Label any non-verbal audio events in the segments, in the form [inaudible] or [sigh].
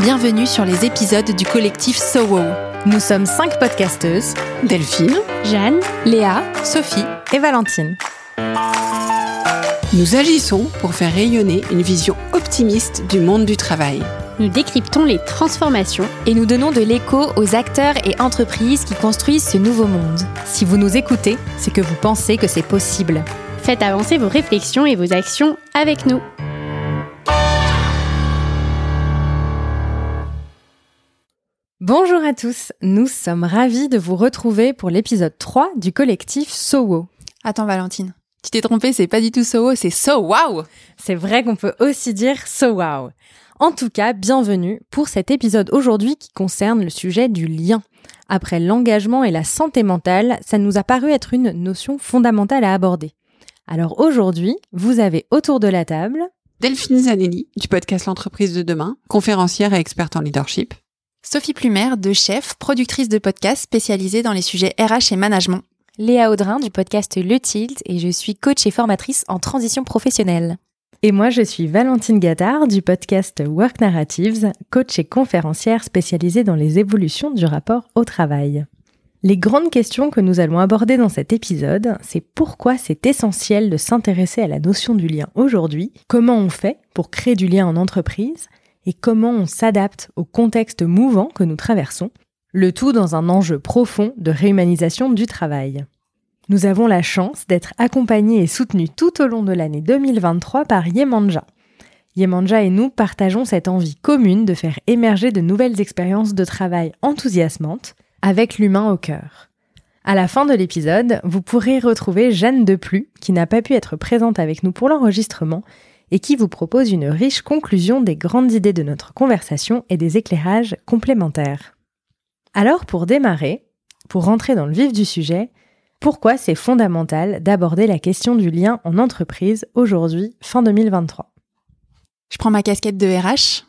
Bienvenue sur les épisodes du collectif So Wow. Nous sommes cinq podcasteuses Delphine, Jeanne, Léa, Sophie et Valentine. Nous agissons pour faire rayonner une vision optimiste du monde du travail. Nous décryptons les transformations et nous donnons de l'écho aux acteurs et entreprises qui construisent ce nouveau monde. Si vous nous écoutez, c'est que vous pensez que c'est possible. Faites avancer vos réflexions et vos actions avec nous. Bonjour à tous, nous sommes ravis de vous retrouver pour l'épisode 3 du collectif SOWO. Attends Valentine, tu t'es trompée, c'est pas du tout SOWO, c'est So Wow C'est vrai qu'on peut aussi dire So Wow. En tout cas, bienvenue pour cet épisode aujourd'hui qui concerne le sujet du lien. Après l'engagement et la santé mentale, ça nous a paru être une notion fondamentale à aborder. Alors aujourd'hui, vous avez autour de la table Delphine Zanelli du podcast L'entreprise de demain, conférencière et experte en leadership. Sophie Plumer, de chef, productrice de podcast spécialisée dans les sujets RH et management. Léa Audrin du podcast Le Tilt et je suis coach et formatrice en transition professionnelle. Et moi, je suis Valentine Gattard du podcast Work Narratives, coach et conférencière spécialisée dans les évolutions du rapport au travail. Les grandes questions que nous allons aborder dans cet épisode, c'est pourquoi c'est essentiel de s'intéresser à la notion du lien aujourd'hui, comment on fait pour créer du lien en entreprise, et comment on s'adapte au contexte mouvant que nous traversons, le tout dans un enjeu profond de réhumanisation du travail. Nous avons la chance d'être accompagnés et soutenus tout au long de l'année 2023 par Yemanja. Yemanja et nous partageons cette envie commune de faire émerger de nouvelles expériences de travail enthousiasmantes avec l'humain au cœur. À la fin de l'épisode, vous pourrez retrouver Jeanne Deplu, qui n'a pas pu être présente avec nous pour l'enregistrement, et qui vous propose une riche conclusion des grandes idées de notre conversation et des éclairages complémentaires. Alors pour démarrer, pour rentrer dans le vif du sujet, pourquoi c'est fondamental d'aborder la question du lien en entreprise aujourd'hui, fin 2023 Je prends ma casquette de RH.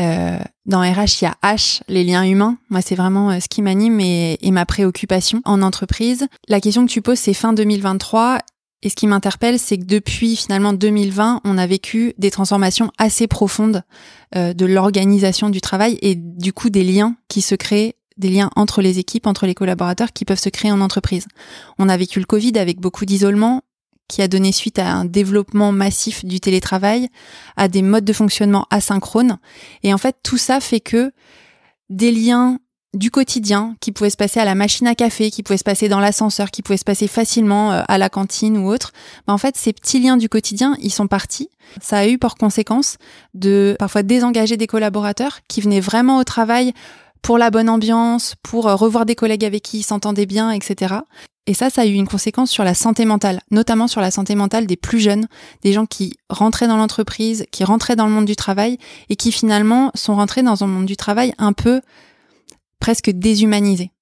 Euh, dans RH, il y a H, les liens humains. Moi, c'est vraiment euh, ce qui m'anime et, et, ma préoccupation en entreprise. La question que tu poses, c'est fin 2023 et ce qui m'interpelle, c'est que depuis finalement 2020, on a vécu des transformations assez profondes euh, de l'organisation du travail et du coup des liens qui se créent, des liens entre les équipes, entre les collaborateurs qui peuvent se créer en entreprise. On a vécu le Covid avec beaucoup d'isolement qui a donné suite à un développement massif du télétravail, à des modes de fonctionnement asynchrones. Et en fait, tout ça fait que des liens du quotidien qui pouvait se passer à la machine à café, qui pouvait se passer dans l'ascenseur, qui pouvait se passer facilement euh, à la cantine ou autre, bah en fait ces petits liens du quotidien, ils sont partis. Ça a eu pour conséquence de parfois désengager des collaborateurs qui venaient vraiment au travail pour la bonne ambiance, pour euh, revoir des collègues avec qui ils s'entendaient bien, etc. Et ça, ça a eu une conséquence sur la santé mentale, notamment sur la santé mentale des plus jeunes, des gens qui rentraient dans l'entreprise, qui rentraient dans le monde du travail et qui finalement sont rentrés dans un monde du travail un peu presque déshumanisé.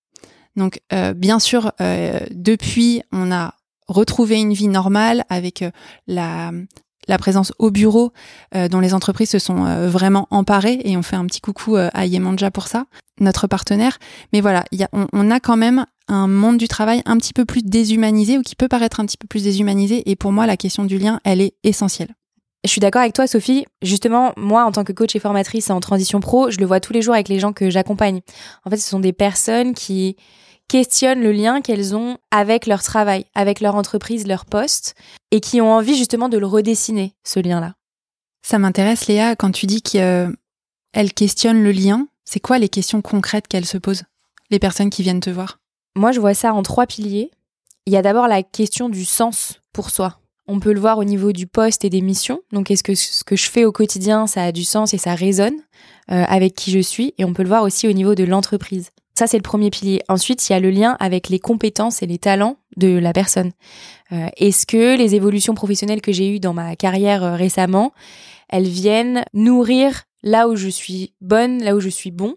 Donc euh, bien sûr, euh, depuis, on a retrouvé une vie normale avec euh, la, présence au bureau dont les entreprises se sont vraiment emparées et on fait un petit coucou à Yemanja pour ça, notre partenaire. Mais voilà, y a, on, on, a quand même un monde du travail un petit peu plus déshumanisé ou qui peut paraître un petit peu plus déshumanisé et pour moi la question du lien, elle est essentielle. Je suis d'accord avec toi, Sophie. Justement, moi, en tant que coach et formatrice en transition pro, je le vois tous les jours avec les gens que j'accompagne. En fait, ce sont des personnes qui questionnent le lien qu'elles ont avec leur travail, avec leur entreprise, leur poste, et qui ont envie justement de le redessiner, ce lien-là. Ça m'intéresse, Léa, quand tu dis qu'elles questionnent le lien, c'est quoi les questions concrètes qu'elles se posent, les personnes qui viennent te voir? Moi, je vois ça en trois piliers. Il y a d'abord la question du sens pour soi. On peut le voir au niveau du poste et des missions. Donc, est-ce que ce que je fais au quotidien, ça a du sens et ça résonne euh, avec qui je suis? Et on peut le voir aussi au niveau de l'entreprise. Ça, c'est le premier pilier. Ensuite, il y a le lien avec les compétences et les talents de la personne. Euh, est-ce que les évolutions professionnelles que j'ai eues dans ma carrière euh, récemment, elles viennent nourrir là où je suis bonne, là où je suis bon?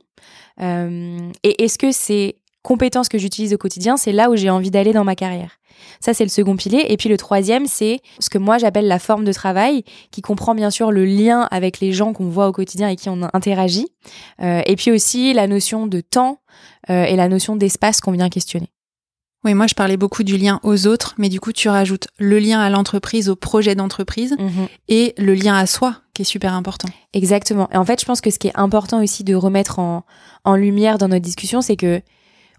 Et est-ce que ces compétences que j'utilise au quotidien, c'est là où j'ai envie d'aller dans ma carrière ça, c'est le second pilier. Et puis le troisième, c'est ce que moi j'appelle la forme de travail, qui comprend bien sûr le lien avec les gens qu'on voit au quotidien et qui on interagit. Euh, et puis aussi la notion de temps euh, et la notion d'espace qu'on vient questionner. Oui, moi je parlais beaucoup du lien aux autres, mais du coup tu rajoutes le lien à l'entreprise, au projet d'entreprise Mhm. et le lien à soi qui est super important. Exactement. Et en fait, je pense que ce qui est important aussi de remettre en, en lumière dans notre discussion, c'est que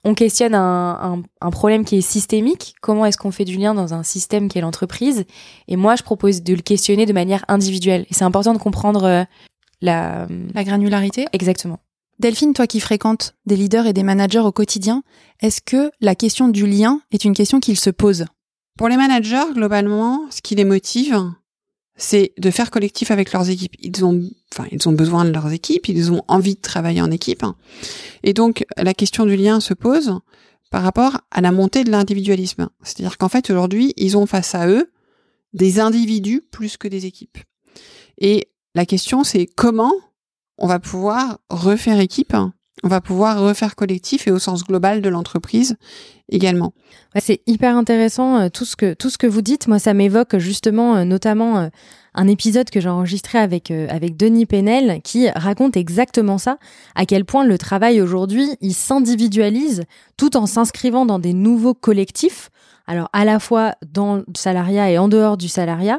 on questionne un, un, un problème qui est systémique. Comment est-ce qu'on fait du lien dans un système qui est l'entreprise? Et moi, je propose de le questionner de manière individuelle. Et c'est important de comprendre euh, la... La granularité. Exactement. Delphine, toi qui fréquentes des leaders et des managers au quotidien, est-ce que la question du lien est une question qu'ils se posent? Pour les managers, globalement, ce qui les motive, c'est de faire collectif avec leurs équipes. Ils ont, besoin de leurs équipes, ils ont envie de travailler en équipe. Et donc, la question du lien se pose par rapport à la montée de l'individualisme. C'est-à-dire qu'en fait, aujourd'hui, ils ont face à eux des individus plus que des équipes. Et la question, c'est comment on va pouvoir refaire équipe, on va pouvoir refaire collectif et au sens global de l'entreprise également. C'est hyper intéressant euh, tout ce que tout ce que vous dites. Moi, ça m'évoque justement, euh, notamment euh, un épisode que j'ai enregistré avec avec Denis Penel qui raconte exactement ça. À quel point le travail aujourd'hui, il s'individualise tout en s'inscrivant dans des nouveaux collectifs. Alors à la fois dans le salariat et en dehors du salariat.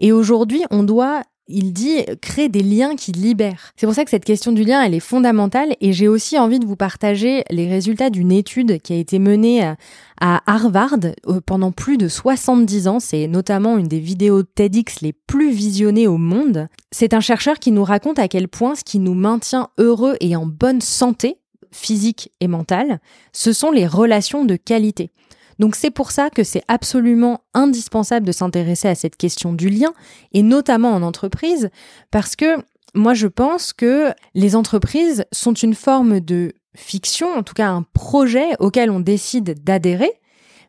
Et aujourd'hui, on doit il dit créer des liens qui libèrent. C'est pour ça que cette question du lien, elle est fondamentale et j'ai aussi envie de vous partager les résultats d'une étude qui a été menée à, à Harvard euh, pendant plus de 70 ans. C'est notamment une des vidéos TEDx les plus visionnées au monde. C'est un chercheur qui nous raconte à quel point ce qui nous maintient heureux et en bonne santé, physique et mentale, ce sont les relations de qualité. Donc c'est pour ça que c'est absolument indispensable de s'intéresser à cette question du lien, et notamment en entreprise, parce que moi je pense que les entreprises sont une forme de fiction, en tout cas un projet auquel on décide d'adhérer,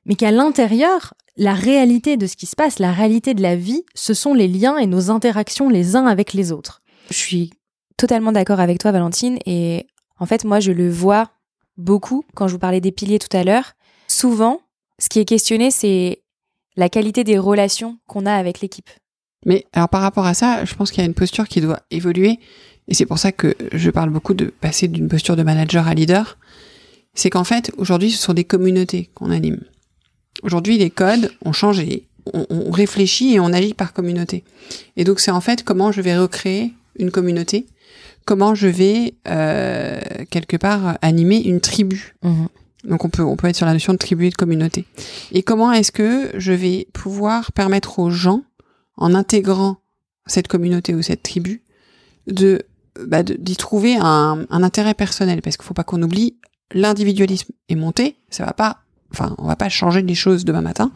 mais qu'à l'intérieur, la réalité de ce qui se passe, la réalité de la vie, ce sont les liens et nos interactions les uns avec les autres. Je suis totalement d'accord avec toi, Valentine. Et en fait, moi, je le vois beaucoup quand je vous parlais des piliers tout à l'heure. Souvent, ce qui est questionné, c'est la qualité des relations qu'on a avec l'équipe. Mais alors par rapport à ça, je pense qu'il y a une posture qui doit évoluer, et c'est pour ça que je parle beaucoup de passer d'une posture de manager à leader. C'est qu'en fait, aujourd'hui, ce sont des communautés qu'on anime. Aujourd'hui, les codes ont changé. On, on réfléchit et on agit par communauté. Et donc, c'est en fait comment je vais recréer une communauté, comment je vais euh, quelque part animer une tribu. Donc on peut on peut être sur la notion de tribu et de communauté. Et comment est-ce que je vais pouvoir permettre aux gens, en intégrant cette communauté ou cette tribu, de bah, d'y trouver un, un intérêt personnel? Parce qu'il faut pas qu'on oublie l'individualisme est monté, ça va pas enfin on va pas changer les choses demain matin.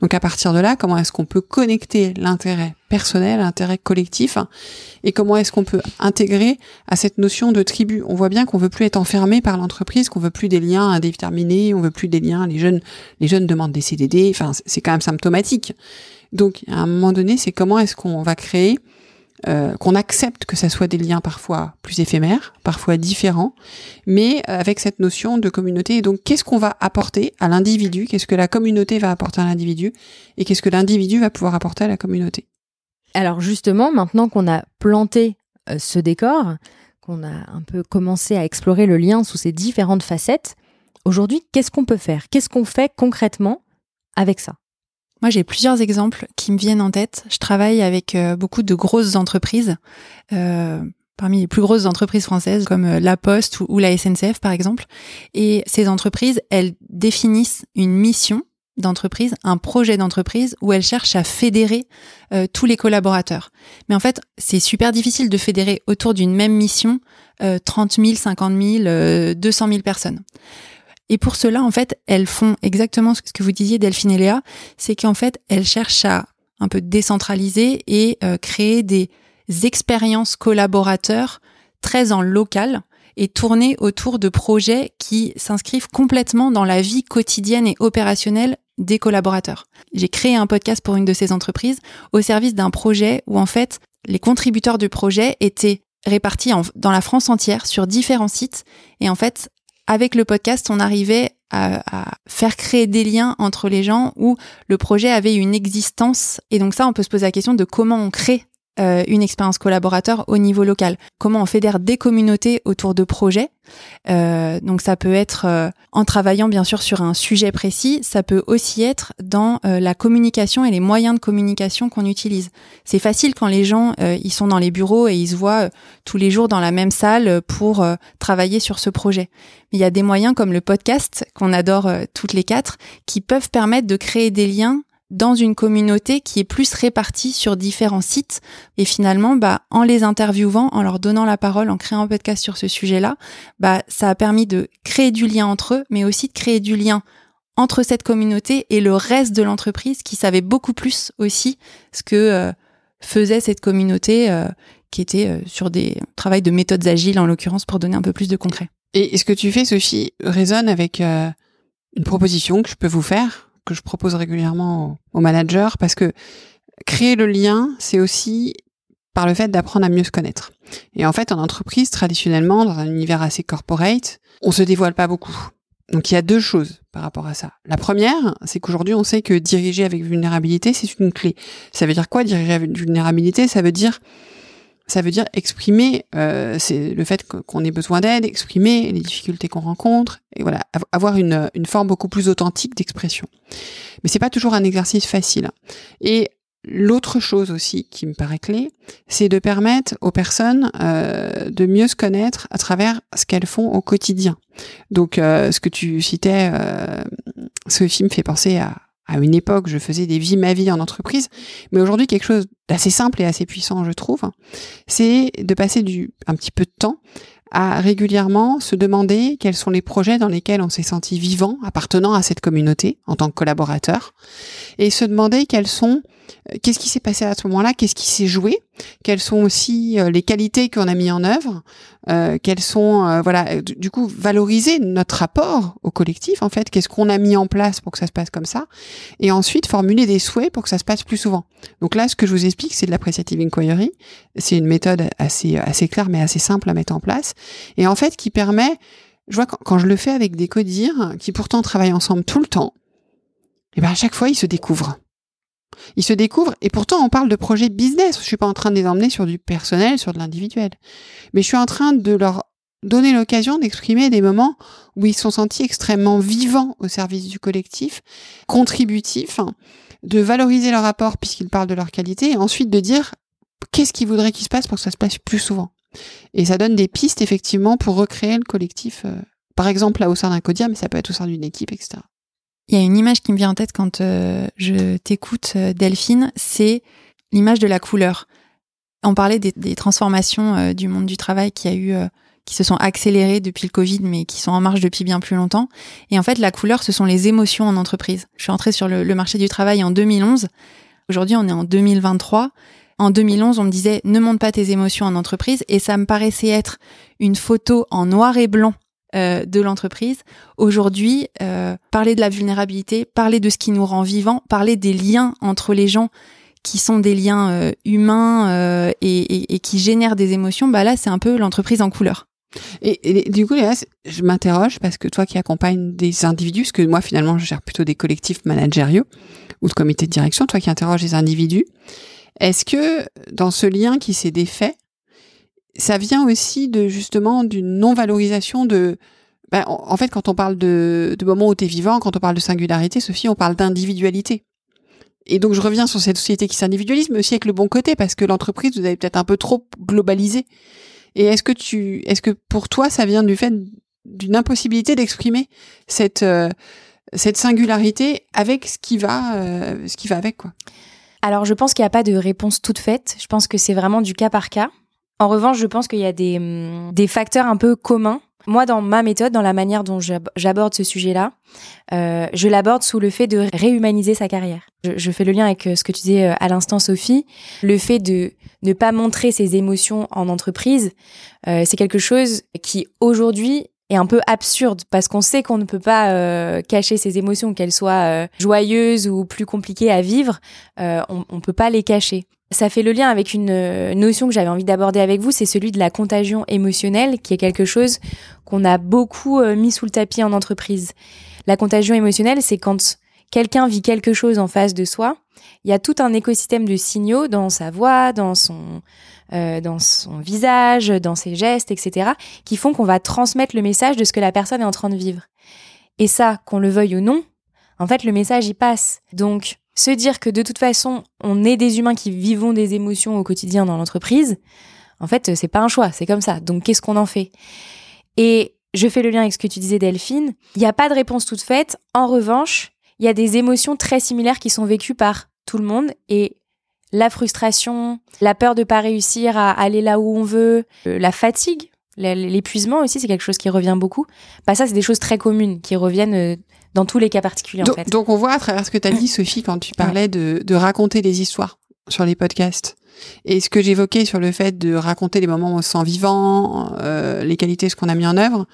Donc à partir de là, comment est-ce qu'on peut connecter l'intérêt personnel, l'intérêt collectif et comment est-ce qu'on peut intégrer à cette notion de tribu? On voit bien qu'on veut plus être enfermé par l'entreprise, qu'on veut plus des liens indéterminés, on veut plus des liens les jeunes les jeunes demandent des CDD, enfin c'est- quand même symptomatique. Donc à un moment donné, c'est comment est-ce qu'on va créer euh, qu'on accepte que ça soit des liens parfois plus éphémères, parfois différents, mais euh, avec cette notion de communauté. Et donc, qu'est-ce qu'on va apporter à l'individu? Qu'est-ce que la communauté va apporter à l'individu? Et qu'est-ce que l'individu va pouvoir apporter à la communauté? Alors justement, maintenant qu'on a planté euh, ce décor, qu'on a un peu commencé à explorer le lien sous ses différentes facettes, aujourd'hui, qu'est-ce qu'on peut faire? Qu'est-ce qu'on fait concrètement avec ça? Moi, j'ai plusieurs exemples qui me viennent en tête. Je travaille avec euh, beaucoup de grosses entreprises, euh, parmi les plus grosses entreprises françaises, comme euh, La Poste ou, la SNCF, par exemple. Et ces entreprises, elles définissent une mission d'entreprise, un projet d'entreprise où elles cherchent à fédérer tous les collaborateurs. Mais en fait, c'est super difficile de fédérer autour d'une même mission euh, 30 000, 50 000, euh, 200 000 personnes. Et pour cela, en fait, elles font exactement ce que vous disiez, Delphine et Léa, c'est qu'en fait, elles cherchent à un peu décentraliser et euh, créer des expériences collaborateurs très en local et tourner autour de projets qui s'inscrivent complètement dans la vie quotidienne et opérationnelle des collaborateurs. J'ai créé un podcast pour une de ces entreprises au service d'un projet où en fait les contributeurs du projet étaient répartis en- dans la France entière sur différents sites et en fait avec le podcast on arrivait à, faire créer des liens entre les gens où le projet avait une existence. Et donc ça on peut se poser la question de comment on crée euh, une expérience collaborateur au niveau local. Comment on fédère des communautés autour de projets. Euh, donc ça peut être euh, en travaillant bien sûr sur un sujet précis, ça peut aussi être dans la communication et les moyens de communication qu'on utilise. C'est facile quand les gens ils sont dans les bureaux et ils se voient tous les jours dans la même salle pour travailler sur ce projet. Mais il y a des moyens comme le podcast qu'on adore toutes les quatre qui peuvent permettre de créer des liens dans une communauté qui est plus répartie sur différents sites. Et finalement, bah, en les interviewant, en leur donnant la parole, en créant un podcast sur ce sujet-là, bah, ça a permis de créer du lien entre eux, mais aussi de créer du lien entre cette communauté et le reste de l'entreprise qui savait beaucoup plus aussi ce que euh, faisait cette communauté euh, qui était euh, sur des travails de méthodes agiles en l'occurrence pour donner un peu plus de concret. Et ce que tu fais, Sophie, résonne avec une proposition que je peux vous faire? Que je propose régulièrement aux, managers parce que créer le lien, c'est aussi par le fait d'apprendre à mieux se connaître. Et en fait, en entreprise, traditionnellement, dans un univers assez corporate, on se dévoile pas beaucoup. Donc il y a deux choses par rapport à ça. La première, c'est qu'aujourd'hui, on sait que diriger avec vulnérabilité, c'est une clé. Ça veut dire quoi diriger avec vulnérabilité? Ça veut dire ça veut dire exprimer euh, c'est le fait qu'on ait besoin d'aide, exprimer les difficultés qu'on rencontre et voilà avoir une, une forme beaucoup plus authentique d'expression. Mais c'est pas toujours un exercice facile. Et l'autre chose aussi qui me paraît clé, c'est de permettre aux personnes euh, de mieux se connaître à travers ce qu'elles font au quotidien. Donc euh, ce que tu citais, euh, ce film fait penser à à une époque, je faisais des vies ma vie en entreprise, mais aujourd'hui quelque chose d'assez simple et assez puissant, je trouve, c'est de passer du un petit peu de temps à régulièrement se demander quels sont les projets dans lesquels on s'est senti vivant, appartenant à cette communauté en tant que collaborateur, et se demander quels sont qu'est-ce qui s'est passé à ce moment-là, qu'est-ce qui s'est joué, quelles sont aussi euh, les qualités qu'on a mis en œuvre, euh, quelles sont euh, voilà du coup valoriser notre rapport au collectif en fait, qu'est-ce qu'on a mis en place pour que ça se passe comme ça, et ensuite formuler des souhaits pour que ça se passe plus souvent. Donc là, ce que je vous explique, c'est de l'appreciative inquiry. C'est une méthode assez assez claire mais assez simple à mettre en place, et en fait qui permet, je vois quand, je le fais avec des codires qui pourtant travaillent ensemble tout le temps, et ben à chaque fois ils se découvrent ils se découvrent et pourtant on parle de projet business. Je suis pas en train de les emmener sur du personnel, sur de l'individuel. Mais je suis en train de leur donner l'occasion d'exprimer des moments où ils sont sentis extrêmement vivants au service du collectif, contributifs, de valoriser leur rapport puisqu'ils parlent de leur qualité et ensuite de dire qu'est-ce qu'ils voudraient qu'il se passe pour que ça se passe plus souvent. Et ça donne des pistes effectivement pour recréer le collectif, euh, par exemple là au sein d'un codir, mais ça peut être au sein d'une équipe, etc. Il y a une image qui me vient en tête quand euh, je t'écoute, euh, Delphine, c'est l'image de la couleur. On parlait des, transformations euh, du monde du travail qui a eu, qui se sont accélérées depuis le Covid, mais qui sont en marche depuis bien plus longtemps. Et en fait, la couleur, ce sont les émotions en entreprise. Je suis entrée sur le, le marché du travail en 2011. Aujourd'hui, on est en 2023. En 2011, on me disait ne monte pas tes émotions en entreprise, et ça me paraissait être une photo en noir et blanc euh, de l'entreprise. Aujourd'hui, euh, parler de la vulnérabilité, parler de ce qui nous rend vivants, parler des liens entre les gens qui sont des liens euh, humains et, qui génèrent des émotions, bah là, c'est un peu l'entreprise en couleur. Et, du coup, je m'interroge parce que toi qui accompagnes des individus, parce que moi finalement je gère plutôt des collectifs managériaux ou de comités de direction, toi qui interroges des individus, est-ce que dans ce lien qui s'est défait, ça vient aussi de justement d'une non-valorisation de. Ben, en fait, quand on parle de, de moments où tu es vivant, quand on parle de singularité, Sophie, on parle d'individualité. Et donc je reviens sur cette société qui s'individualise, mais aussi avec le bon côté, parce que l'entreprise, vous avez peut-être un peu trop globalisé. Et est-ce que tu, est-ce que pour toi, ça vient du fait d'une impossibilité d'exprimer cette euh, cette singularité avec ce qui va, euh, ce qui va avec quoi? Alors je pense qu'il n'y a pas de réponse toute faite. Je pense que c'est vraiment du cas par cas. En revanche, je pense qu'il y a des, hum, des facteurs un peu communs. Moi, dans ma méthode, dans la manière dont j'aborde ce sujet-là, euh, je l'aborde sous le fait de réhumaniser sa carrière. Je, fais le lien avec euh, ce que tu disais euh, à l'instant, Sophie. Le fait de ne pas montrer ses émotions en entreprise, c'est quelque chose qui aujourd'hui est un peu absurde parce qu'on sait qu'on ne peut pas cacher ses émotions, qu'elles soient joyeuses ou plus compliquées à vivre, on ne peut pas les cacher. Ça fait le lien avec une euh, notion que j'avais envie d'aborder avec vous, c'est celui de la contagion émotionnelle, qui est quelque chose qu'on a beaucoup euh, mis sous le tapis en entreprise. La contagion émotionnelle, c'est quand quelqu'un vit quelque chose en face de soi, il y a tout un écosystème de signaux dans sa voix, dans son, euh, dans son visage, dans ses gestes, etc., qui font qu'on va transmettre le message de ce que la personne est en train de vivre. Et ça, qu'on le veuille ou non, en fait, le message y passe. Donc, se dire que de toute façon, on est des humains qui vivons des émotions au quotidien dans l'entreprise, en fait, c'est pas un choix, c'est comme ça. Donc, qu'est-ce qu'on en fait? Et je fais le lien avec ce que tu disais, Delphine. Il n'y a pas de réponse toute faite. En revanche, il y a des émotions très similaires qui sont vécues par tout le monde et la frustration, la peur de pas réussir à aller là où on veut, euh, la fatigue, l'épuisement aussi, c'est quelque chose qui revient beaucoup. Bah ça, c'est des choses très communes qui reviennent euh, dans tous les cas particuliers donc, en fait. Donc on voit à travers ce que tu as dit, Sophie, quand tu parlais de, de raconter des histoires sur les podcasts. Et ce que j'évoquais sur le fait de raconter les moments où on se sent vivant, euh, les qualités, ce qu'on a mis en œuvre,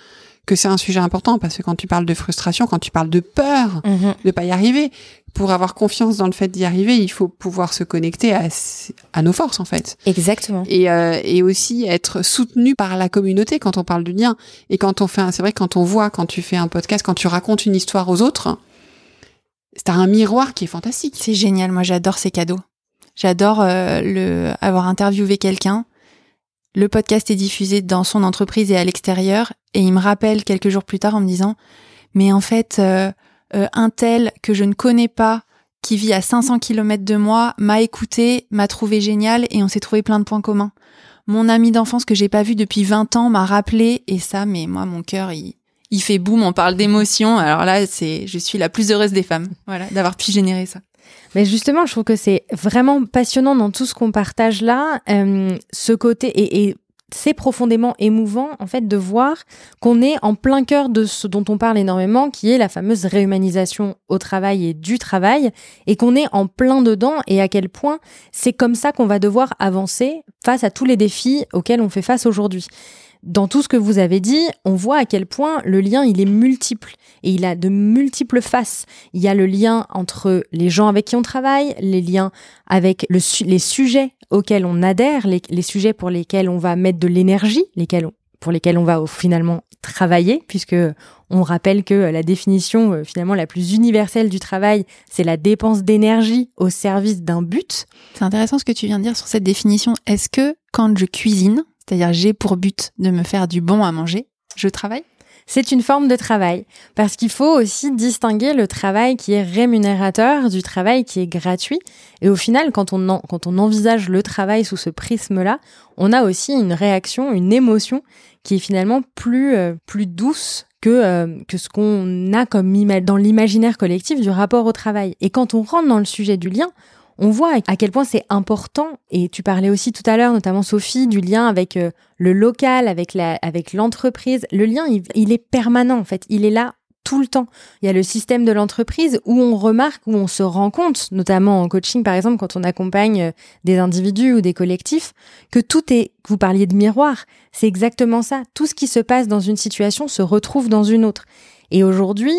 que c'est un sujet important parce que quand tu parles de frustration, quand tu parles de peur Mhm. de pas y arriver, pour avoir confiance dans le fait d'y arriver, il faut pouvoir se connecter à, à nos forces en fait. Exactement. Et, euh, et aussi être soutenu par la communauté quand on parle du lien. Et quand on fait, c'est vrai quand on voit, quand tu fais un podcast, quand tu racontes une histoire aux autres, c'est un miroir qui est fantastique. C'est génial, moi j'adore ces cadeaux. J'adore euh, le avoir interviewé quelqu'un. Le podcast est diffusé dans son entreprise et à l'extérieur, et il me rappelle quelques jours plus tard en me disant, mais en fait, euh, euh, un tel que je ne connais pas, qui vit à 500 km de moi, m'a écouté, m'a trouvé génial, et on s'est trouvé plein de points communs. Mon ami d'enfance que j'ai pas vu depuis 20 ans m'a rappelé, et ça, mais moi, mon cœur, il, fait boum, on parle d'émotion. Alors là, c'est, je suis la plus heureuse des femmes, voilà, d'avoir pu générer ça. Mais justement, je trouve que c'est vraiment passionnant dans tout ce qu'on partage là, euh, ce côté et, et c'est profondément émouvant en fait de voir qu'on est en plein cœur de ce dont on parle énormément, qui est la fameuse réhumanisation au travail et du travail, et qu'on est en plein dedans et à quel point c'est comme ça qu'on va devoir avancer face à tous les défis auxquels on fait face aujourd'hui. Dans tout ce que vous avez dit, on voit à quel point le lien il est multiple et il a de multiples faces. Il y a le lien entre les gens avec qui on travaille, les liens avec les sujets auxquels on adhère, les, sujets pour lesquels on va mettre de l'énergie, lesquels pour lesquels on va finalement travailler, puisque on rappelle que la définition euh, finalement la plus universelle du travail, c'est la dépense d'énergie au service d'un but. C'est intéressant ce que tu viens de dire sur cette définition. Est-ce que quand je cuisine, c'est-à-dire j'ai pour but de me faire du bon à manger, je travaille C'est une forme de travail, parce qu'il faut aussi distinguer le travail qui est rémunérateur du travail qui est gratuit. Et au final, quand on, quand on envisage le travail sous ce prisme-là, on a aussi une réaction, une émotion qui est finalement plus, euh, plus douce que, euh, que ce qu'on a comme dans l'imaginaire collectif du rapport au travail. Et quand on rentre dans le sujet du lien, on voit à quel point c'est important, et tu parlais aussi tout à l'heure, notamment Sophie, du lien avec euh, le local, avec la, avec l'entreprise. Le lien, il, il est permanent en fait. Il est là tout le temps. Il y a le système de l'entreprise où on remarque, où on se rend compte, notamment en coaching par exemple, quand on accompagne euh, des individus ou des collectifs, que tout est, vous parliez de miroir, c'est exactement ça. Tout ce qui se passe dans une situation se retrouve dans une autre. Et aujourd'hui,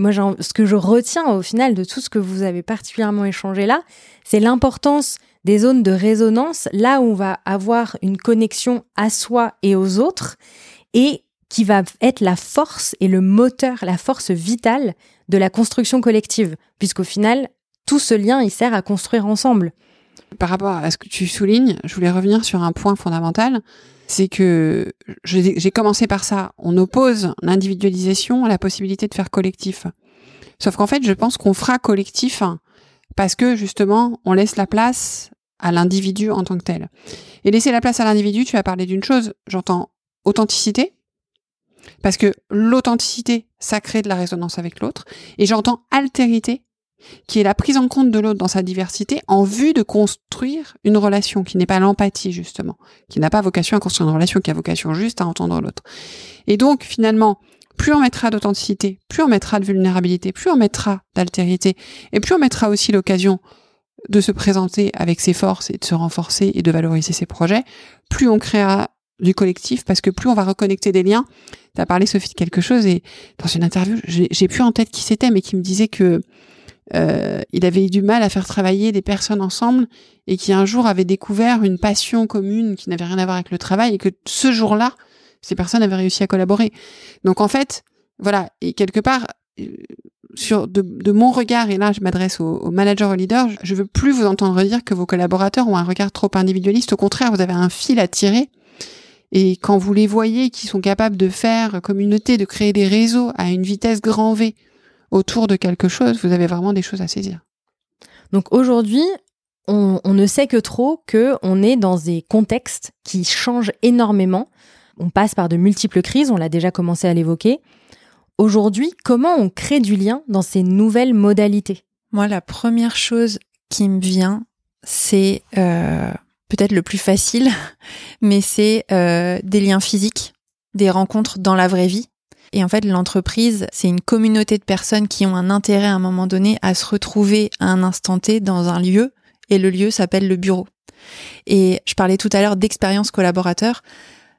moi, ce que je retiens au final de tout ce que vous avez particulièrement échangé là, c'est l'importance des zones de résonance, là où on va avoir une connexion à soi et aux autres, et qui va être la force et le moteur, la force vitale de la construction collective, puisqu'au final, tout ce lien, il sert à construire ensemble. Par rapport à ce que tu soulignes, je voulais revenir sur un point fondamental, c'est que j'ai commencé par ça. On oppose l'individualisation à la possibilité de faire collectif. Sauf qu'en fait, je pense qu'on fera collectif parce que justement, on laisse la place à l'individu en tant que tel. Et laisser la place à l'individu, tu as parlé d'une chose, j'entends authenticité, parce que l'authenticité, ça crée de la résonance avec l'autre, et j'entends altérité, qui est la prise en compte de l'autre dans sa diversité en vue de construire une relation qui n'est pas l'empathie justement, qui n'a pas vocation à construire une relation, qui a vocation juste à entendre l'autre. Et donc finalement, plus on mettra d'authenticité, plus on mettra de vulnérabilité, plus on mettra d'altérité, et plus on mettra aussi l'occasion de se présenter avec ses forces et de se renforcer et de valoriser ses projets, plus on créera du collectif parce que plus on va reconnecter des liens. Tu as parlé Sophie de quelque chose et dans une interview, j'ai j'ai plus en tête qui c'était, mais qui me disait que euh, il avait eu du mal à faire travailler des personnes ensemble et qui un jour avait découvert une passion commune qui n'avait rien à voir avec le travail et que ce jour-là, ces personnes avaient réussi à collaborer. Donc en fait, voilà, et quelque part, sur de, de, mon regard, et là je m'adresse aux, aux managers, aux leaders, je veux plus vous entendre dire que vos collaborateurs ont un regard trop individualiste. Au contraire, vous avez un fil à tirer. Et quand vous les voyez qui sont capables de faire communauté, de créer des réseaux à une vitesse grand V autour de quelque chose, vous avez vraiment des choses à saisir. Donc aujourd'hui, on, on, ne sait que trop que on est dans des contextes qui changent énormément. On passe par de multiples crises, on l'a déjà commencé à l'évoquer. Aujourd'hui, comment on crée du lien dans ces nouvelles modalités? Moi, la première chose qui me vient, c'est euh, peut-être le plus facile, [laughs] mais c'est euh, des liens physiques, des rencontres dans la vraie vie. Et en fait, l'entreprise, c'est une communauté de personnes qui ont un intérêt à un moment donné à se retrouver à un instant T dans un lieu, et le lieu s'appelle le bureau. Et je parlais tout à l'heure d'expérience collaborateur.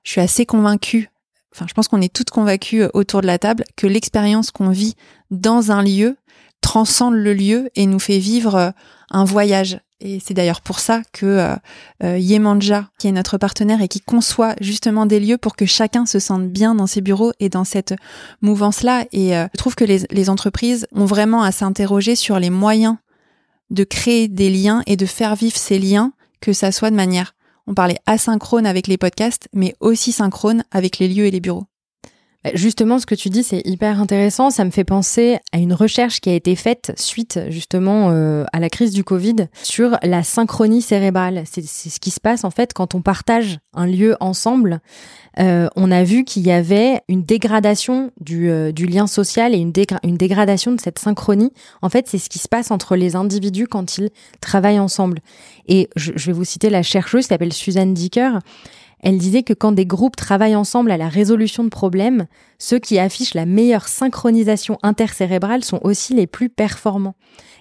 Je suis assez convaincue enfin, je pense qu'on est toutes convaincues euh, autour de la table que l'expérience qu'on vit dans un lieu transcende le lieu et nous fait vivre euh, un voyage. Et c'est d'ailleurs pour ça que euh, euh, Yemanja, qui est notre partenaire et qui conçoit justement des lieux pour que chacun se sente bien dans ses bureaux et dans cette mouvance-là. Et je trouve que les, les entreprises ont vraiment à s'interroger sur les moyens de créer des liens et de faire vivre ces liens, que ça soit de manière on parlait asynchrone avec les podcasts, mais aussi synchrone avec les lieux et les bureaux. Bah, justement, ce que tu dis, c'est hyper intéressant. Ça me fait penser à une recherche qui a été faite suite justement euh, à la crise du Covid sur la synchronie cérébrale. C'est ce qui se passe en fait quand on partage un lieu ensemble. Euh, on a vu qu'il y avait une dégradation du, euh, du lien social et une, une dégradation de cette synchronie. En fait, c'est ce qui se passe entre les individus quand ils travaillent ensemble. Et je, je vais vous citer la chercheuse qui s'appelle Suzanne Dicker. Elle disait que quand des groupes travaillent ensemble à la résolution de problèmes, ceux qui affichent la meilleure synchronisation intercérébrale sont aussi les plus performants.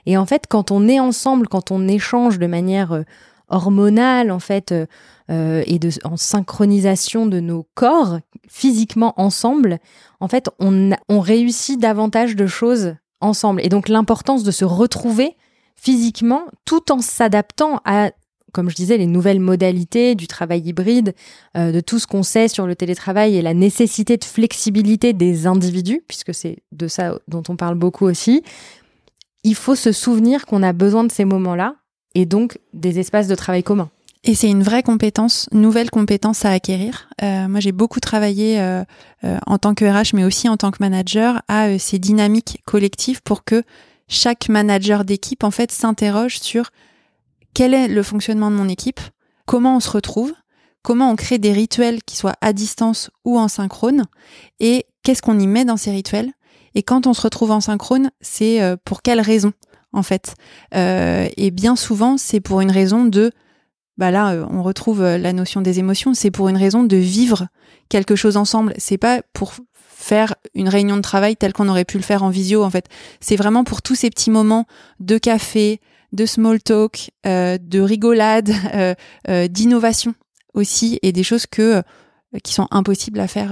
Et en fait, quand on est ensemble, quand on échange de manière euh, hormonale, en fait, euh, euh, et de, en synchronisation de nos corps physiquement ensemble, en fait, on, on réussit davantage de choses ensemble. Et donc, l'importance de se retrouver physiquement tout en s'adaptant à comme je disais, les nouvelles modalités du travail hybride, euh, de tout ce qu'on sait sur le télétravail et la nécessité de flexibilité des individus, puisque c'est de ça dont on parle beaucoup aussi, il faut se souvenir qu'on a besoin de ces moments-là et donc des espaces de travail communs. Et c'est une vraie compétence, nouvelle compétence à acquérir. Euh, moi, j'ai beaucoup travaillé euh, en tant que RH, mais aussi en tant que manager, à ces dynamiques collectives pour que chaque manager d'équipe, en fait, s'interroge sur quel est le fonctionnement de mon équipe, comment on se retrouve, comment on crée des rituels qui soient à distance ou en synchrone, et qu'est-ce qu'on y met dans ces rituels. Et quand on se retrouve en synchrone, c'est euh, pour quelle raison, en fait. Euh, et bien souvent, c'est pour une raison de, bah là, euh, on retrouve la notion des émotions, c'est pour une raison de vivre quelque chose ensemble. C'est pas pour faire une réunion de travail telle qu'on aurait pu le faire en visio, en fait. C'est vraiment pour tous ces petits moments de café, de small talk, euh, de rigolade, [laughs] euh, euh, d'innovation aussi, et des choses que qui sont impossibles à faire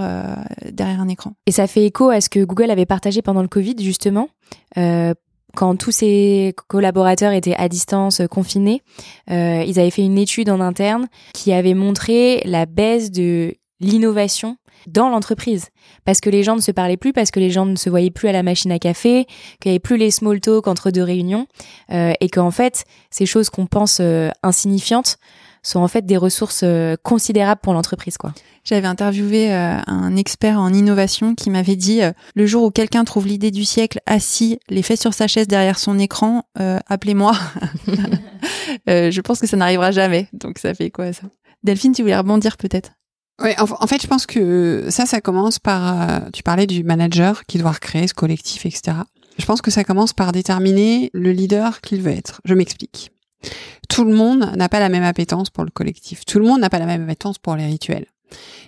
derrière un écran. Et ça fait écho à ce que Google avait partagé pendant le Covid, justement. quand tous ses collaborateurs étaient à distance, confinés, ils avaient fait une étude en interne qui avait montré la baisse de l'innovation dans l'entreprise. Parce que les gens ne se parlaient plus, parce que les gens ne se voyaient plus à la machine à café, qu'il n'y avait plus les small talk entre deux réunions, euh, et qu'en fait, ces choses qu'on pense euh, insignifiantes sont en fait des ressources euh, considérables pour l'entreprise. quoi. J'avais interviewé euh, un expert en innovation qui m'avait dit le jour où quelqu'un trouve l'idée du siècle assis, les fesses sur sa chaise derrière son écran, appelez-moi. [laughs] je pense que ça n'arrivera jamais. Donc ça fait quoi ça? Delphine, tu voulais rebondir peut-être? Oui, en, fait, je pense que ça, ça commence par. Euh, tu parlais du manager qui doit recréer ce collectif, etc. Je pense que ça commence par déterminer le leader qu'il veut être. Je m'explique. Tout le monde n'a pas la même appétence pour le collectif. Tout le monde n'a pas la même appétence pour les rituels.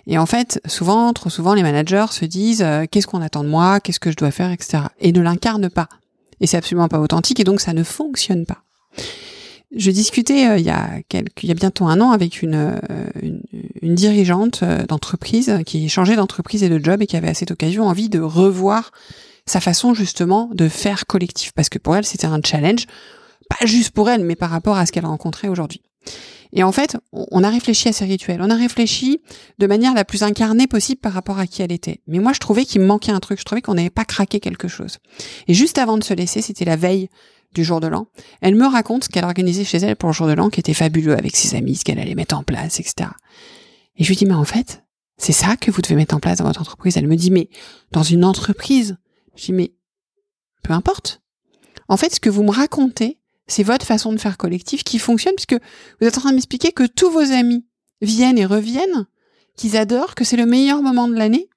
Et en fait, souvent, trop souvent, les managers se disent euh, qu'est-ce qu'on attend de moi, qu'est-ce que je dois faire, etc. Et ne l'incarnent pas. Et c'est absolument pas authentique et donc ça ne fonctionne pas. Je discutais euh, il, y a quelques, il y a bientôt un an avec une, euh, une, une dirigeante euh, d'entreprise qui changeait d'entreprise et de job et qui avait à cette occasion envie de revoir sa façon justement de faire collectif parce que pour elle c'était un challenge, pas juste pour elle mais par rapport à ce qu'elle rencontrait aujourd'hui. Et en fait, on a réfléchi à ces rituels. On a réfléchi de manière la plus incarnée possible par rapport à qui elle était. Mais moi, je trouvais qu'il me manquait un truc. Je trouvais qu'on n'avait pas craqué quelque chose. Et juste avant de se laisser, c'était la veille du jour de l'an. Elle me raconte ce qu'elle organisait chez elle pour le jour de l'an, qui était fabuleux avec ses amis, ce qu'elle allait mettre en place, etc. Et je lui dis, mais en fait, c'est ça que vous devez mettre en place dans votre entreprise. Elle me dit, mais dans une entreprise. Je dis, mais peu importe. En fait, ce que vous me racontez, c'est votre façon de faire collectif qui fonctionne puisque vous êtes en train de m'expliquer que tous vos amis viennent et reviennent, qu'ils adorent, que c'est le meilleur moment de l'année.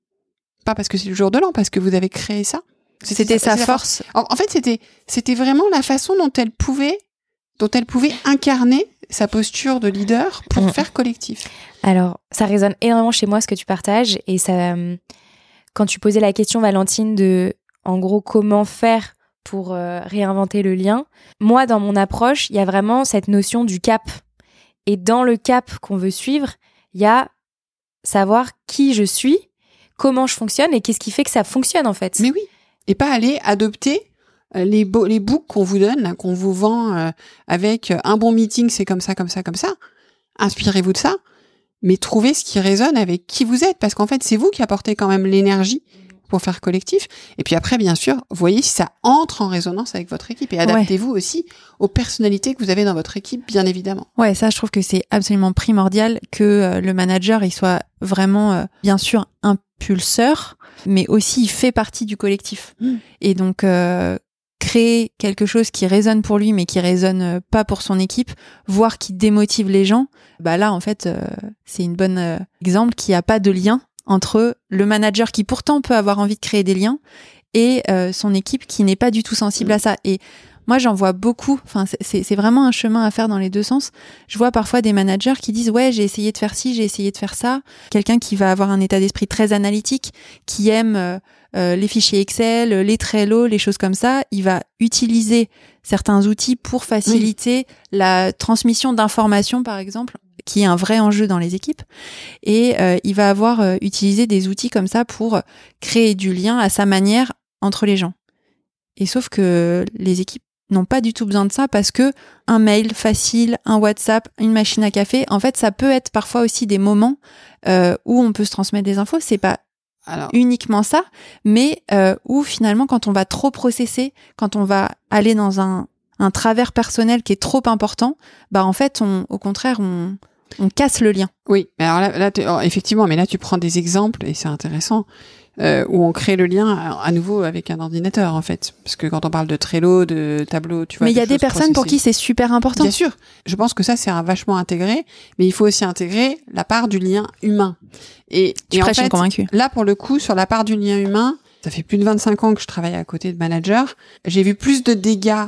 Pas parce que c'est le jour de l'an, parce que vous avez créé ça. C'était sa force. En, en, fait, c'était c'était vraiment la façon dont elle pouvait dont elle pouvait incarner sa posture de leader pour Mm. faire collectif. Alors, ça résonne énormément chez moi ce que tu partages et ça, euh, quand tu posais la question Valentine de, en gros, comment faire pour euh, réinventer le lien, moi dans mon approche, il y a vraiment cette notion du cap. Et dans le cap qu'on veut suivre, il y a savoir qui je suis, comment je fonctionne et qu'est-ce qui fait que ça fonctionne en fait. Mais oui, et pas aller adopter euh, les beaux les books qu'on vous donne, qu'on vous vend euh, avec euh, un bon meeting, c'est comme ça, comme ça, comme ça. Inspirez-vous de ça, mais trouvez ce qui résonne avec qui vous êtes, parce qu'en fait, c'est vous qui apportez quand même l'énergie pour faire collectif. Et puis après, bien sûr, voyez si ça entre en résonance avec votre équipe et adaptez-vous aussi aux personnalités que vous avez dans votre équipe, bien évidemment. Ouais, ça, je trouve que c'est absolument primordial que euh, le manager, il soit vraiment, euh, bien sûr, impulseur, mais aussi il fait partie du collectif. Mm. Et donc, euh, créer quelque chose qui résonne pour lui, mais qui résonne pas pour son équipe, voire qui démotive les gens, bah là, en fait, euh, c'est une bonne euh, exemple qu'il n'y a pas de lien entre le manager qui pourtant peut avoir envie de créer des liens et euh, son équipe qui n'est pas du tout sensible à ça. Et moi, j'en vois beaucoup. Enfin, c'est- vraiment un chemin à faire dans les deux sens. Je vois parfois des managers qui disent ouais, j'ai essayé de faire ci, j'ai essayé de faire ça. Quelqu'un qui va avoir un état d'esprit très analytique, qui aime euh, euh, les fichiers Excel, les Trello, les choses comme ça, il va utiliser certains outils pour faciliter la transmission d'informations, par exemple, qui est un vrai enjeu dans les équipes. Et euh, il va avoir euh, utilisé des outils comme ça pour créer du lien à sa manière entre les gens. Et sauf que les équipes n'ont pas du tout besoin de ça parce que un mail facile, un WhatsApp, une machine à café, en fait, ça peut être parfois aussi des moments euh, où on peut se transmettre des infos. C'est pas Alors, uniquement ça, mais euh, où finalement, quand on va trop processer, quand on va aller dans un, un travers personnel qui est trop important, bah en fait, on, au contraire, on, on casse le lien. Oui, mais alors là, là tu- oh, effectivement, mais là tu prends des exemples et c'est intéressant euh, où on crée le lien à, à nouveau avec un ordinateur en fait, parce que quand on parle de Trello, de tableau, tu vois. mais il y a des personnes pour qui c'est super important. Bien sûr, je pense que ça c'est vachement intégré, mais il faut aussi intégrer la part du lien humain. Et, Tu et en prêches fait, convaincue. Là, pour le coup, sur la part du lien humain, ça fait plus de 25 ans que je travaille à côté de managers. J'ai vu plus de dégâts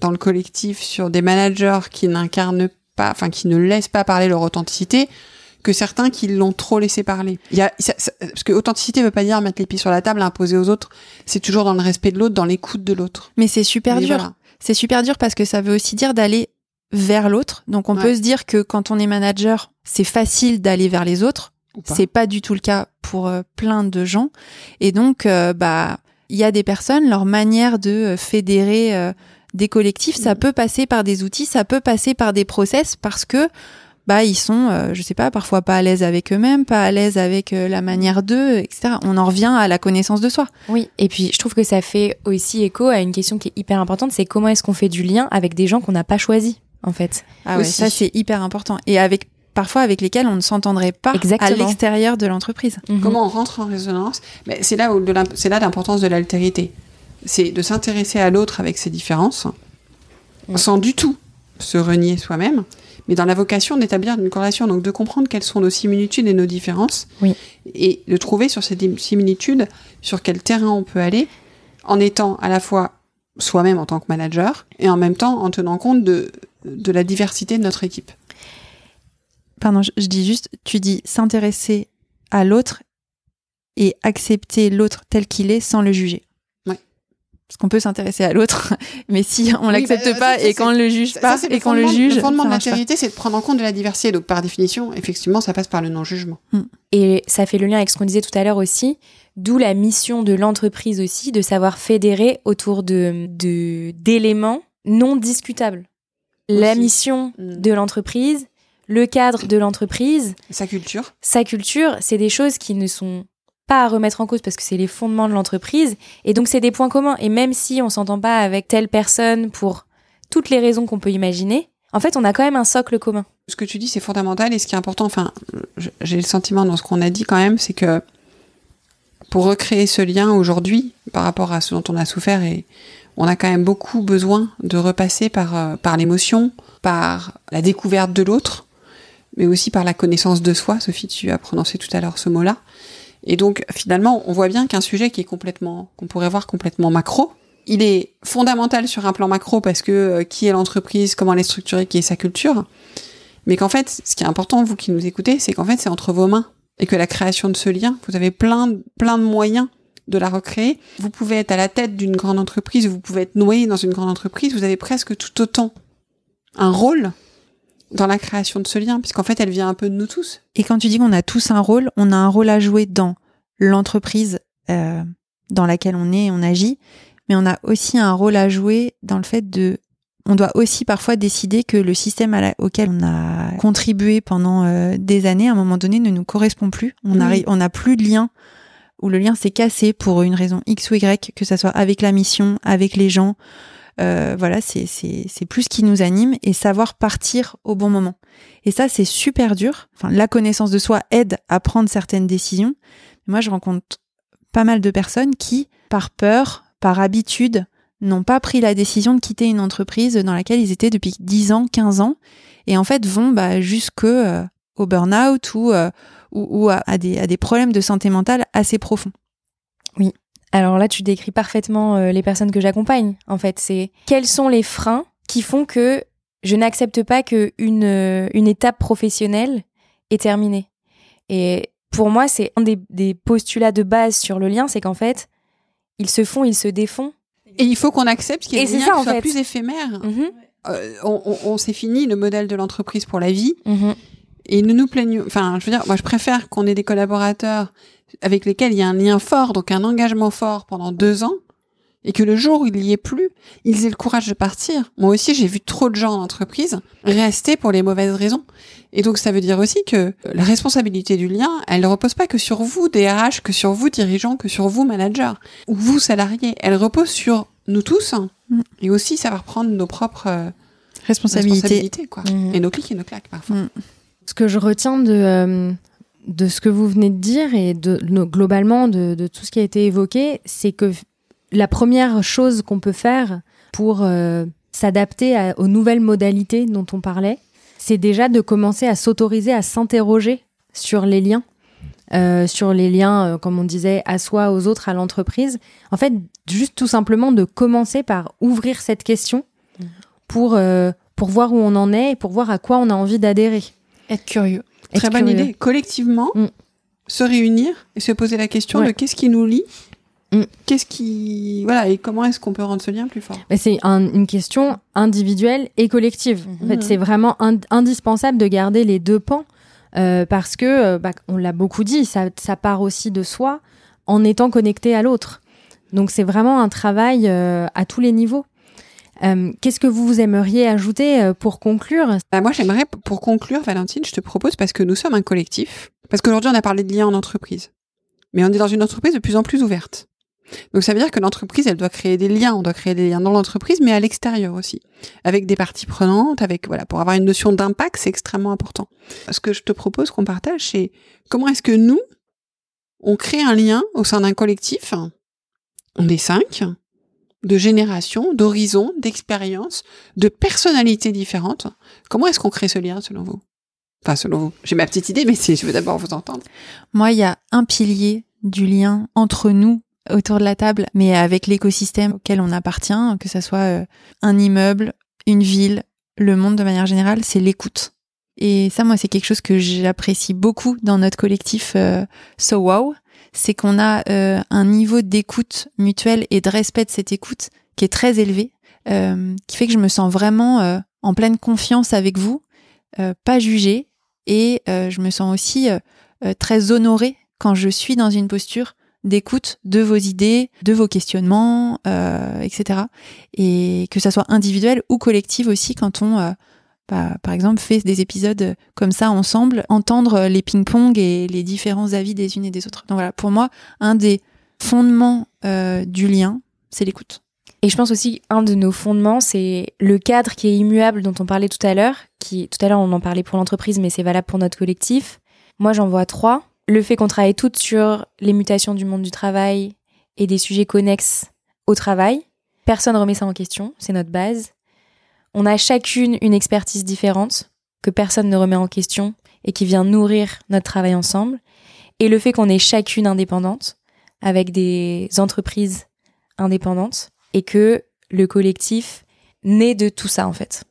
dans le collectif sur des managers qui n'incarnent pas, enfin, qui ne laissent pas parler leur authenticité que certains qui l'ont trop laissé parler. Il y a, ça- ça- parce que authenticité veut pas dire mettre les pieds sur la table, imposer aux autres. C'est toujours dans le respect de l'autre, dans l'écoute de l'autre. Mais c'est super Mais dur. voilà. C'est super dur parce que ça veut aussi dire d'aller vers l'autre. Donc on Ouais. peut se dire que quand on est manager, c'est facile d'aller vers les autres. C'est pas du tout le cas pour euh, plein de gens. Et donc, euh, bah, il y a des personnes, leur manière de euh, fédérer euh, des collectifs, ça Mm. peut passer par des outils, ça peut passer par des process parce que bah ils sont, euh, je sais pas, parfois pas à l'aise avec eux-mêmes, pas à l'aise avec euh, la manière d'eux, etc. On en revient à la connaissance de soi. Oui, et puis je trouve que ça fait aussi écho à une question qui est hyper importante, c'est comment est-ce qu'on fait du lien avec des gens qu'on n'a pas choisis, en fait? Ah ouais, Aussi. ça c'est hyper important. Et avec parfois avec lesquels on ne s'entendrait pas à Exactement. l'extérieur de l'entreprise. Mhm. Comment on rentre en résonance? Mais c'est là où c'est là l'importance de l'altérité. C'est de s'intéresser à l'autre avec ses différences, sans du tout se renier soi-même, mais dans la vocation d'établir une corrélation, donc de comprendre quelles sont nos similitudes et nos différences, Oui. et de trouver sur ces similitudes sur quel terrain on peut aller, en étant à la fois soi-même en tant que manager et en même temps en tenant compte de, de la diversité de notre équipe. Pardon, je, je dis juste, tu dis s'intéresser à l'autre et accepter l'autre tel qu'il est sans le juger. Parce qu'on peut s'intéresser à l'autre, [laughs] mais si on Oui, l'accepte bah, ça, pas et qu'on le juge Ça, pas et qu'on le fondement- juge, Le fondement de l'altérité, c'est de prendre en compte de la diversité. Donc, par définition, effectivement, ça passe par le non-jugement. Et ça fait le lien avec ce qu'on disait tout à l'heure aussi, d'où la mission de l'entreprise aussi, de savoir fédérer autour de de- d'éléments non discutables. la mission Mm. de l'entreprise, le cadre de l'entreprise, Sa culture. sa culture, c'est des choses qui ne sont pas à remettre en cause parce que c'est les fondements de l'entreprise. Et donc, c'est des points communs. Et même si on s'entend pas avec telle personne pour toutes les raisons qu'on peut imaginer, en fait, on a quand même un socle commun. Ce que tu dis, c'est fondamental. Et ce qui est important, enfin, j'ai le sentiment dans ce qu'on a dit quand même, c'est que pour recréer ce lien aujourd'hui, par rapport à ce dont on a souffert, et on a quand même beaucoup besoin de repasser par, euh, par l'émotion, par la découverte de l'autre, mais aussi par la connaissance de soi. Sophie, tu as prononcé tout à l'heure ce mot-là. Et donc, finalement, on voit bien qu'un sujet qui est complètement, qu'on pourrait voir complètement macro, il est fondamental sur un plan macro parce que euh, qui est l'entreprise, comment elle est structurée, qui est sa culture, mais qu'en fait, ce qui est important, vous qui nous écoutez, c'est qu'en fait, c'est entre vos mains et que la création de ce lien, vous avez plein, plein de moyens de la recréer. Vous pouvez être à la tête d'une grande entreprise, vous pouvez être noyé dans une grande entreprise, vous avez presque tout autant un rôle dans la création de ce lien, puisqu'en fait, elle vient un peu de nous tous. Et quand tu dis qu'on a tous un rôle, on a un rôle à jouer dans l'entreprise euh, dans laquelle on est, on agit, mais on a aussi un rôle à jouer dans le fait de... On doit aussi parfois décider que le système à la- auquel on a contribué pendant euh, des années, à un moment donné, ne nous correspond plus. On Oui. arrive, on n'a plus de lien, ou le lien s'est cassé pour une raison X ou Y, que ça soit avec la mission, avec les gens. Euh, voilà, c'est plus ce qui nous anime et savoir partir au bon moment. Et ça, c'est super dur. Enfin, la connaissance de soi aide à prendre certaines décisions. Moi, je rencontre pas mal de personnes qui, par peur, par habitude, n'ont pas pris la décision de quitter une entreprise dans laquelle ils étaient depuis 10 ans, 15 ans, et en fait vont bah, jusque euh, au burn-out ou, euh, ou, ou à, à des, à des problèmes de santé mentale assez profonds. Alors là, tu décris parfaitement euh, les personnes que j'accompagne. En fait, c'est quels sont les freins qui font que je n'accepte pas que une, euh, une étape professionnelle est terminée. Et pour moi, c'est un des, des postulats de base sur le lien, c'est qu'en fait, ils se font, ils se défont. Et il faut qu'on accepte qu'il y ait des liens qui en soient plus éphémères. Mhm, Euh, on on, on s'est fini le modèle de l'entreprise pour la vie. mhm. Et ne nous plaignons, enfin, je veux dire, moi, je préfère qu'on ait des collaborateurs avec lesquels il y a un lien fort, donc un engagement fort pendant deux ans, et que le jour où il y ait plus, ils aient le courage de partir. Moi aussi, j'ai vu trop de gens en entreprise rester pour les mauvaises raisons. Et donc, ça veut dire aussi que la responsabilité du lien, elle ne repose pas que sur vous, DRH, que sur vous, dirigeants, que sur vous, managers, ou vous, salariés. Elle repose sur nous tous, Mm. et aussi savoir prendre nos propres euh, Responsabilité. responsabilités, quoi. Mhm. Et nos clics et nos claques, parfois. Mm. Ce que je retiens de, euh, de ce que vous venez de dire et de, globalement de, de tout ce qui a été évoqué, c'est que la première chose qu'on peut faire pour euh, s'adapter aux nouvelles modalités dont on parlait, c'est déjà de commencer à s'autoriser à s'interroger sur les liens, euh, sur les liens, euh, comme on disait, à soi, aux autres, à l'entreprise. En fait, juste tout simplement de commencer par ouvrir cette question pour, euh, pour voir où on en est et pour voir à quoi on a envie d'adhérer. Être curieux. Très Être bonne curieux. idée. Collectivement, Mm. se réunir et se poser la question Ouais. de qu'est-ce qui nous lie, Mm. qu'est-ce qui, voilà, et comment est-ce qu'on peut rendre ce lien plus fort. Mais c'est un- une question individuelle et collective. En fait, Mhm. c'est vraiment ind- indispensable de garder les deux pans euh, parce que, euh, bah, on l'a beaucoup dit, ça, ça part aussi de soi en étant connecté à l'autre. Donc c'est vraiment un travail euh, à tous les niveaux. Euh, Qu'est-ce que vous aimeriez ajouter euh, pour conclure? Bah, moi, j'aimerais, pour conclure, Valentine, je te propose, parce que nous sommes un collectif, parce qu'aujourd'hui, on a parlé de liens en entreprise, mais on est dans une entreprise de plus en plus ouverte. Donc, ça veut dire que l'entreprise, elle doit créer des liens. On doit créer des liens dans l'entreprise, mais à l'extérieur aussi, avec des parties prenantes, avec voilà, pour avoir une notion d'impact, c'est extrêmement important. Ce que je te propose qu'on partage, c'est comment est-ce que nous, on crée un lien au sein d'un collectif? On est cinq, de générations, d'horizons, d'expériences, de personnalités différentes. Comment est-ce qu'on crée ce lien selon vous? Enfin, selon vous. J'ai ma petite idée, mais je veux d'abord vous entendre. Moi, il y a un pilier du lien entre nous autour de la table, mais avec l'écosystème auquel on appartient, que ça soit euh, un immeuble, une ville, le monde de manière générale, c'est l'écoute. Et ça, moi, c'est quelque chose que j'apprécie beaucoup dans notre collectif euh, So Wow, c'est qu'on a euh, un niveau d'écoute mutuelle et de respect de cette écoute qui est très élevé, euh, qui fait que je me sens vraiment euh, en pleine confiance avec vous, pas jugée, et je me sens aussi très honorée quand je suis dans une posture d'écoute de vos idées, de vos questionnements, etc. Et que ça soit individuel ou collectif aussi quand on, par exemple, fait des épisodes comme ça ensemble, entendre les ping-pong et les différents avis des unes et des autres. Donc voilà, pour moi, un des fondements euh, du lien, c'est l'écoute. Et je pense aussi un de nos fondements, c'est le cadre qui est immuable dont on parlait tout à l'heure. Qui tout à l'heure on en parlait pour l'entreprise, mais c'est valable pour notre collectif. Moi, j'en vois trois. Le fait qu'on travaille toutes sur les mutations du monde du travail et des sujets connexes au travail. Personne remet ça en question, c'est notre base. On a chacune une expertise différente que personne ne remet en question et qui vient nourrir notre travail ensemble. Et le fait qu'on est chacune indépendante avec des entreprises indépendantes et que le collectif naît de tout ça en fait.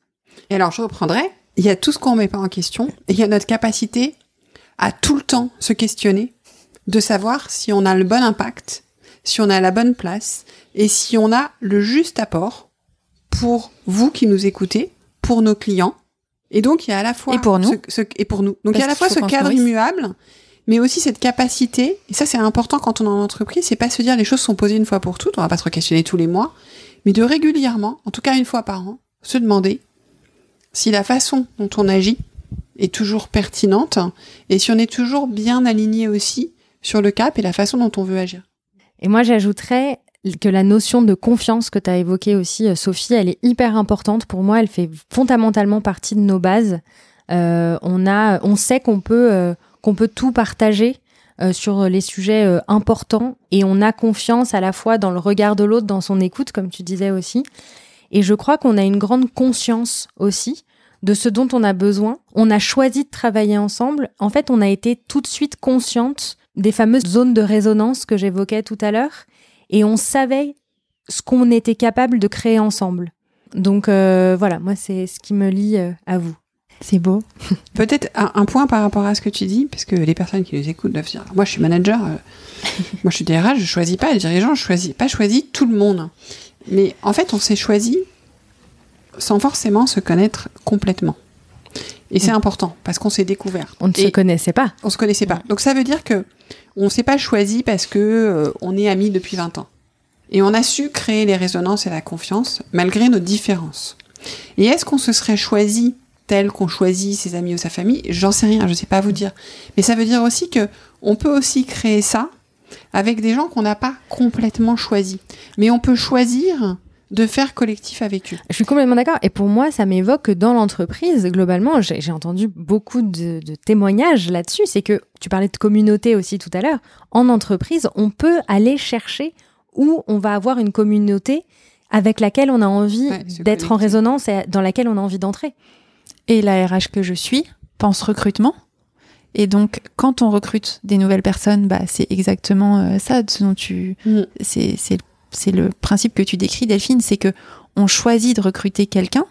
Et alors je reprendrai, il y a tout ce qu'on ne met pas en question, il y a notre capacité à tout le temps se questionner, de savoir si on a le bon impact, si on a la bonne place, et si on a le juste apport pour vous qui nous écoutez, pour nos clients. Et donc il y a à la fois et pour nous, ce, et pour nous. Donc il y a à la fois ce cadre immuable, mais aussi cette capacité. Et ça c'est important quand on est en entreprise, c'est pas se dire les choses sont posées une fois pour toutes, on va pas se questionner tous les mois, mais de régulièrement, en tout cas une fois par an, se demander si la façon dont on agit est toujours pertinente et si on est toujours bien aligné aussi sur le cap et la façon dont on veut agir. Et moi, j'ajouterais que la notion de confiance que tu as évoquée aussi, euh, Sophie, elle est hyper importante. Pour moi, elle fait fondamentalement partie de nos bases. Euh, on, a, on sait qu'on peut, euh, qu'on peut tout partager sur les sujets importants et on a confiance à la fois dans le regard de l'autre, dans son écoute, comme tu disais aussi. Et je crois qu'on a une grande conscience aussi de ce dont on a besoin. On a choisi de travailler ensemble. En fait, on a été tout de suite consciente des fameuses zones de résonance que j'évoquais tout à l'heure. Et on savait ce qu'on était capable de créer ensemble. Donc euh, voilà, moi, c'est ce qui me lie euh, à vous. C'est beau. [laughs] Peut-être un, un, point par rapport à ce que tu dis, parce que les personnes qui nous écoutent doivent dire Moi, je suis manager, euh, [laughs] moi, je suis DRH, je choisis pas les dirigeants, je choisis pas choisi tout le monde. Mais en fait, on s'est choisi sans forcément se connaître complètement. Et c'est important parce qu'on s'est découvert. On ne Et se connaissait pas. On se connaissait pas. Donc ça veut dire que on s'est pas choisi parce que euh, on est amis depuis 20 ans. Et on a su créer les résonances et la confiance malgré nos différences. Et est-ce qu'on se serait choisi tel qu'on choisit ses amis ou sa famille? J'en sais rien, je sais pas vous dire. Mais ça veut dire aussi que on peut aussi créer ça avec des gens qu'on n'a pas complètement choisis. Mais on peut choisir de faire collectif avec eux. Je suis complètement d'accord. Et pour moi, ça m'évoque que dans l'entreprise, globalement, j'ai entendu beaucoup de, de témoignages là-dessus. C'est que tu parlais de communauté aussi tout à l'heure. En entreprise, on peut aller chercher où on va avoir une communauté avec laquelle on a envie Ouais, d'être en résonance et dans laquelle on a envie d'entrer. Et la RH que je suis pense recrutement. Et donc, quand on recrute des nouvelles personnes, bah, c'est exactement euh, ça ce dont tu. Mm. C'est c'est c'est le principe que tu décris, Delphine, c'est que on choisit de recruter quelqu'un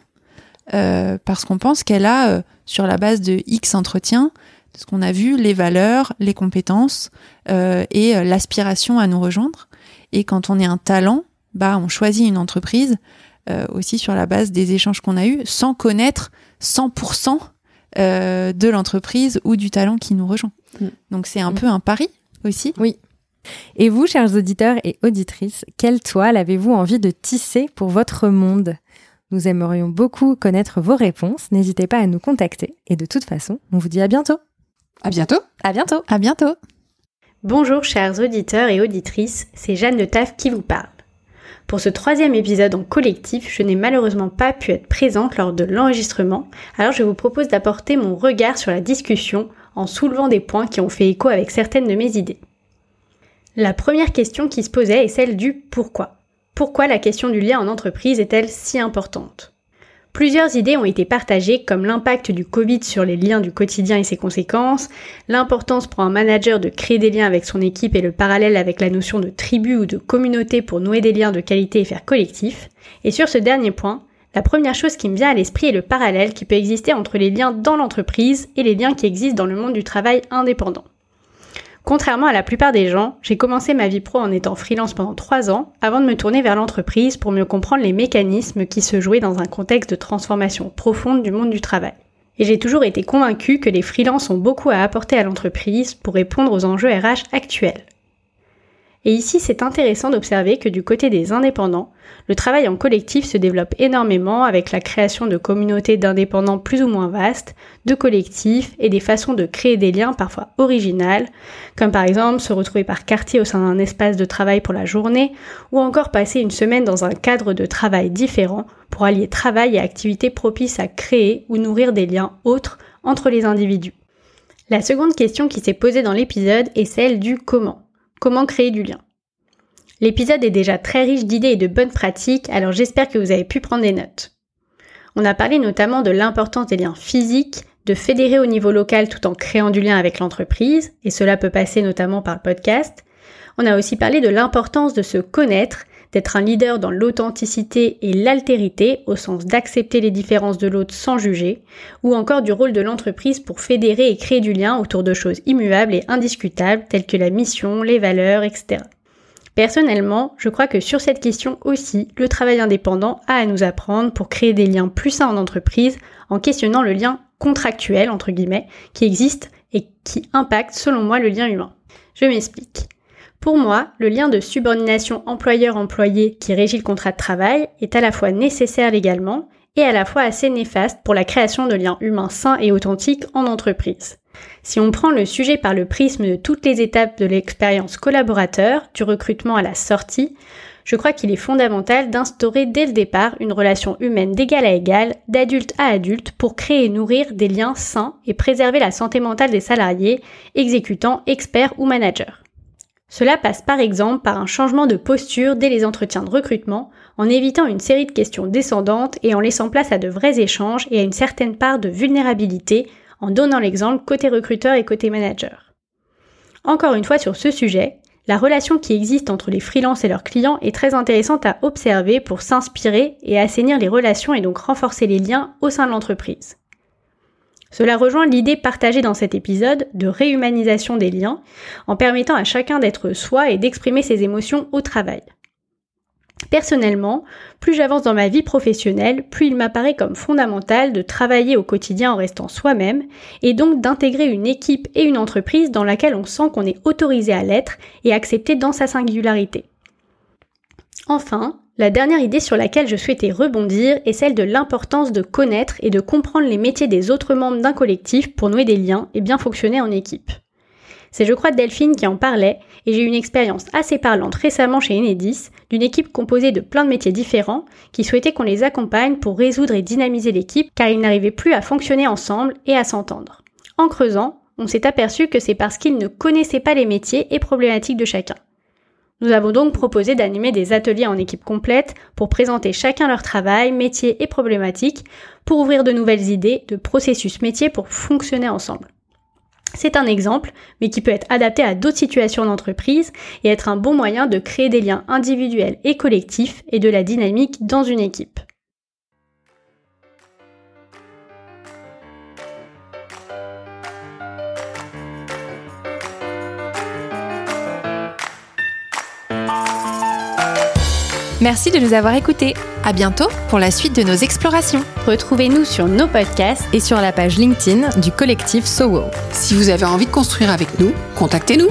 euh, parce qu'on pense qu'elle a, euh, sur la base de X entretiens, ce qu'on a vu, les valeurs, les compétences euh, et l'aspiration à nous rejoindre. Et quand on est un talent, bah, on choisit une entreprise aussi sur la base des échanges qu'on a eus, sans connaître 100% euh, de l'entreprise ou du talent qui nous rejoint. Mm. Donc c'est un Mm. peu un pari aussi. Et vous, chers auditeurs et auditrices, quelle toile avez-vous envie de tisser pour votre monde? Nous aimerions beaucoup connaître vos réponses. N'hésitez pas à nous contacter. Et de toute façon, on vous dit à bientôt. À bientôt. À bientôt. À bientôt. Bonjour chers auditeurs et auditrices, c'est Jeanne de Taf qui vous parle. Pour ce troisième épisode en collectif, je n'ai malheureusement pas pu être présente lors de l'enregistrement, alors je vous propose d'apporter mon regard sur la discussion en soulevant des points qui ont fait écho avec certaines de mes idées. La première question qui se posait est celle du pourquoi. Pourquoi la question du lien en entreprise est-elle si importante? Plusieurs idées ont été partagées comme l'impact du Covid sur les liens du quotidien et ses conséquences, l'importance pour un manager de créer des liens avec son équipe et le parallèle avec la notion de tribu ou de communauté pour nouer des liens de qualité et faire collectif. Et sur ce dernier point, la première chose qui me vient à l'esprit est le parallèle qui peut exister entre les liens dans l'entreprise et les liens qui existent dans le monde du travail indépendant. Contrairement à la plupart des gens, j'ai commencé ma vie pro en étant freelance pendant 3 ans avant de me tourner vers l'entreprise pour mieux comprendre les mécanismes qui se jouaient dans un contexte de transformation profonde du monde du travail. Et j'ai toujours été convaincue que les freelances ont beaucoup à apporter à l'entreprise pour répondre aux enjeux RH actuels. Et ici, c'est intéressant d'observer que du côté des indépendants, le travail en collectif se développe énormément avec la création de communautés d'indépendants plus ou moins vastes, de collectifs et des façons de créer des liens parfois originales, comme par exemple se retrouver par quartier au sein d'un espace de travail pour la journée, ou encore passer une semaine dans un cadre de travail différent pour allier travail et activités propices à créer ou nourrir des liens autres entre les individus. La seconde question qui s'est posée dans l'épisode est celle du comment. Comment créer du lien L'épisode est déjà très riche d'idées et de bonnes pratiques, alors j'espère que vous avez pu prendre des notes. On a parlé notamment de l'importance des liens physiques, de fédérer au niveau local tout en créant du lien avec l'entreprise, et cela peut passer notamment par le podcast. On a aussi parlé de l'importance de se connaître, d'être un leader dans l'authenticité et l'altérité, au sens d'accepter les différences de l'autre sans juger, ou encore du rôle de l'entreprise pour fédérer et créer du lien autour de choses immuables et indiscutables telles que la mission, les valeurs, etc. Personnellement, je crois que sur cette question aussi, le travail indépendant a à nous apprendre pour créer des liens plus sains en entreprise en questionnant le lien contractuel, entre guillemets, qui existe et qui impacte selon moi le lien humain. Je m'explique. Pour moi, le lien de subordination employeur-employé qui régit le contrat de travail est à la fois nécessaire légalement et à la fois assez néfaste pour la création de liens humains sains et authentiques en entreprise. Si on prend le sujet par le prisme de toutes les étapes de l'expérience collaborateur, du recrutement à la sortie, je crois qu'il est fondamental d'instaurer dès le départ une relation humaine d'égal à égal, d'adulte à adulte, pour créer et nourrir des liens sains et préserver la santé mentale des salariés, exécutants, experts ou managers. Cela passe par exemple par un changement de posture dès les entretiens de recrutement, en évitant une série de questions descendantes et en laissant place à de vrais échanges et à une certaine part de vulnérabilité, en donnant l'exemple côté recruteur et côté manager. Encore une fois sur ce sujet, la relation qui existe entre les freelances et leurs clients est très intéressante à observer pour s'inspirer et assainir les relations et donc renforcer les liens au sein de l'entreprise. Cela rejoint l'idée partagée dans cet épisode de réhumanisation des liens, en permettant à chacun d'être soi et d'exprimer ses émotions au travail. Personnellement, plus j'avance dans ma vie professionnelle, plus il m'apparaît comme fondamental de travailler au quotidien en restant soi-même et donc d'intégrer une équipe et une entreprise dans laquelle on sent qu'on est autorisé à l'être et accepté dans sa singularité. Enfin, la dernière idée sur laquelle je souhaitais rebondir est celle de l'importance de connaître et de comprendre les métiers des autres membres d'un collectif pour nouer des liens et bien fonctionner en équipe. C'est je crois Delphine qui en parlait et j'ai eu une expérience assez parlante récemment chez Enedis d'une équipe composée de plein de métiers différents qui souhaitait qu'on les accompagne pour résoudre et dynamiser l'équipe car ils n'arrivaient plus à fonctionner ensemble et à s'entendre. En creusant, on s'est aperçu que c'est parce qu'ils ne connaissaient pas les métiers et problématiques de chacun. Nous avons donc proposé d'animer des ateliers en équipe complète pour présenter chacun leur travail, métier et problématiques, pour ouvrir de nouvelles idées de processus métiers pour fonctionner ensemble. C'est un exemple, mais qui peut être adapté à d'autres situations d'entreprise et être un bon moyen de créer des liens individuels et collectifs et de la dynamique dans une équipe. Merci de nous avoir écoutés. À bientôt pour la suite de nos explorations. Retrouvez-nous sur nos podcasts et sur la page LinkedIn du collectif SOWO. Si vous avez envie de construire avec nous, contactez-nous.